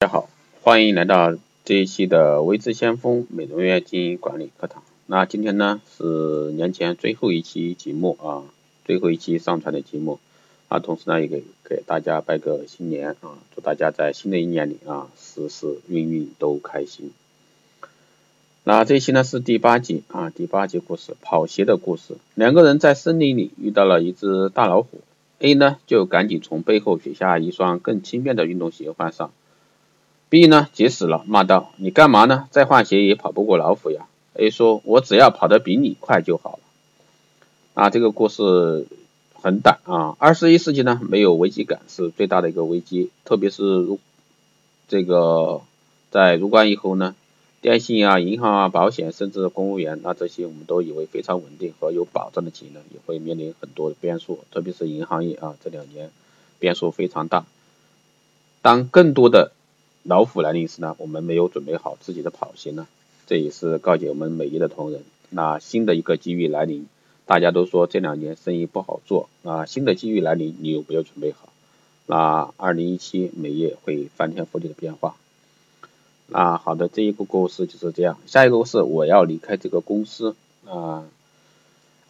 大家好，欢迎来到这一期的微智先锋美容院经营管理课堂。那今天呢是年前最后一期节目啊，最后一期上传的节目啊，同时呢也给给大家拜个新年啊，祝大家在新的一年里啊，事事运运都开心。那这一期呢是第八集啊，第八集故事，跑鞋的故事。两个人在森林里遇到了一只大老虎，A 呢就赶紧从背后取下一双更轻便的运动鞋换上，B 呢急死了，骂道：“你干嘛呢？再换鞋也跑不过老虎呀！”A 说：“我只要跑得比你快就好了。”啊，这个故事很短啊。二十一世纪呢，没有危机感是最大的一个危机，特别是如这个在入关以后呢。电信啊、银行啊、保险，甚至公务员，那这些我们都以为非常稳定和有保障的企业呢，也会面临很多的变数，特别是银行业啊，这两年变数非常大。当更多的老虎来临时呢，我们没有准备好自己的跑鞋呢，这也是告诫我们美业的同仁。那新的一个机遇来临，大家都说这两年生意不好做啊，新的机遇来临，你有没有准备好？那二零一七美业会翻天覆地的变化。啊，好的，这一个故事就是这样。下一个故事，我要离开这个公司啊。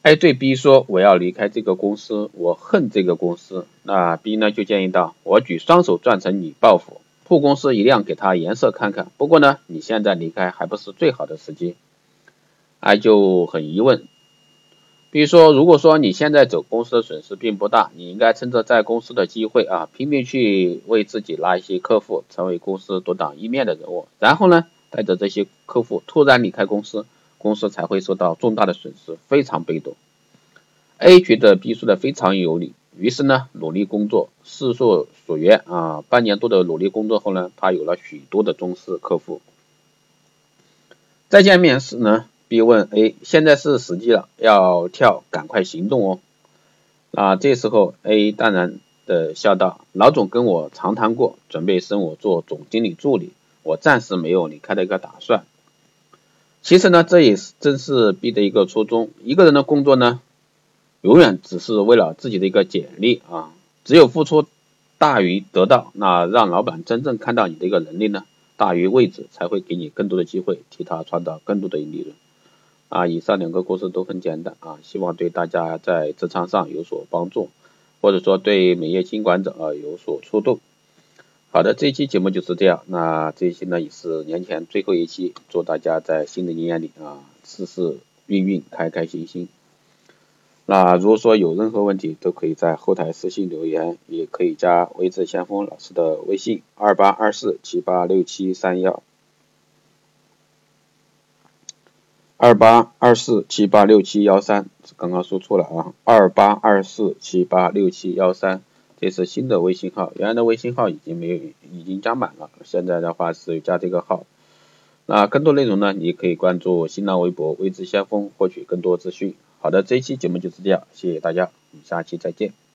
A 对 B 说：“我要离开这个公司，我恨这个公司。”那 B 呢就建议道：“我举双手赞成你报复，护公司一样给他颜色看看。不过呢，你现在离开还不是最好的时机。”A 就很疑问。比如说，如果说你现在走，公司的损失并不大，你应该趁着在公司的机会啊，拼命去为自己拉一些客户，成为公司独当一面的人物。然后呢，带着这些客户突然离开公司，公司才会受到重大的损失，非常被动。A 觉得 B 说的非常有理，于是呢，努力工作，事所所愿啊，半年多的努力工作后呢，他有了许多的忠实客户。再见面时呢？B 问 A：“ 现在是时机了，要跳，赶快行动哦。”那这时候 A 淡然的笑道：“老总跟我长谈过，准备升我做总经理助理，我暂时没有离开的一个打算。”其实呢，这也是正是 B 的一个初衷。一个人的工作呢，永远只是为了自己的一个简历啊，只有付出大于得到，那让老板真正看到你的一个能力呢，大于位置，才会给你更多的机会，替他创造更多的利润。啊，以上两个故事都很简单啊，希望对大家在职场上有所帮助，或者说对美业经管者啊有所触动。好的，这期节目就是这样，那这一期呢也是年前最后一期，祝大家在新的一年里啊事事运运开开心心。那如果说有任何问题，都可以在后台私信留言，也可以加微智先锋老师的微信二八二四七八六七三幺。二八二四七八六七幺三，刚刚说错了啊！二八二四七八六七幺三，这是新的微信号，原来的微信号已经没有，已经加满了，现在的话是加这个号。那更多内容呢，你可以关注新浪微博“未知先锋”获取更多资讯。好的，这一期节目就是这样，谢谢大家，我们下期再见。